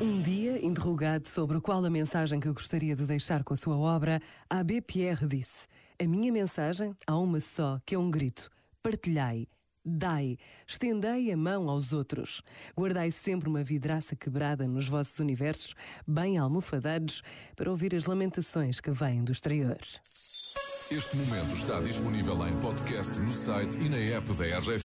Um dia, interrogado sobre qual a mensagem que gostaria de deixar com a sua obra, A.B. Pierre disse: A minha mensagem há uma só, que é um grito: partilhai. Dai, estendei a mão aos outros. Guardai sempre uma vidraça quebrada nos vossos universos, bem almofadados, para ouvir as lamentações que vêm do exterior. Este momento está disponível em podcast no site e na app da RF.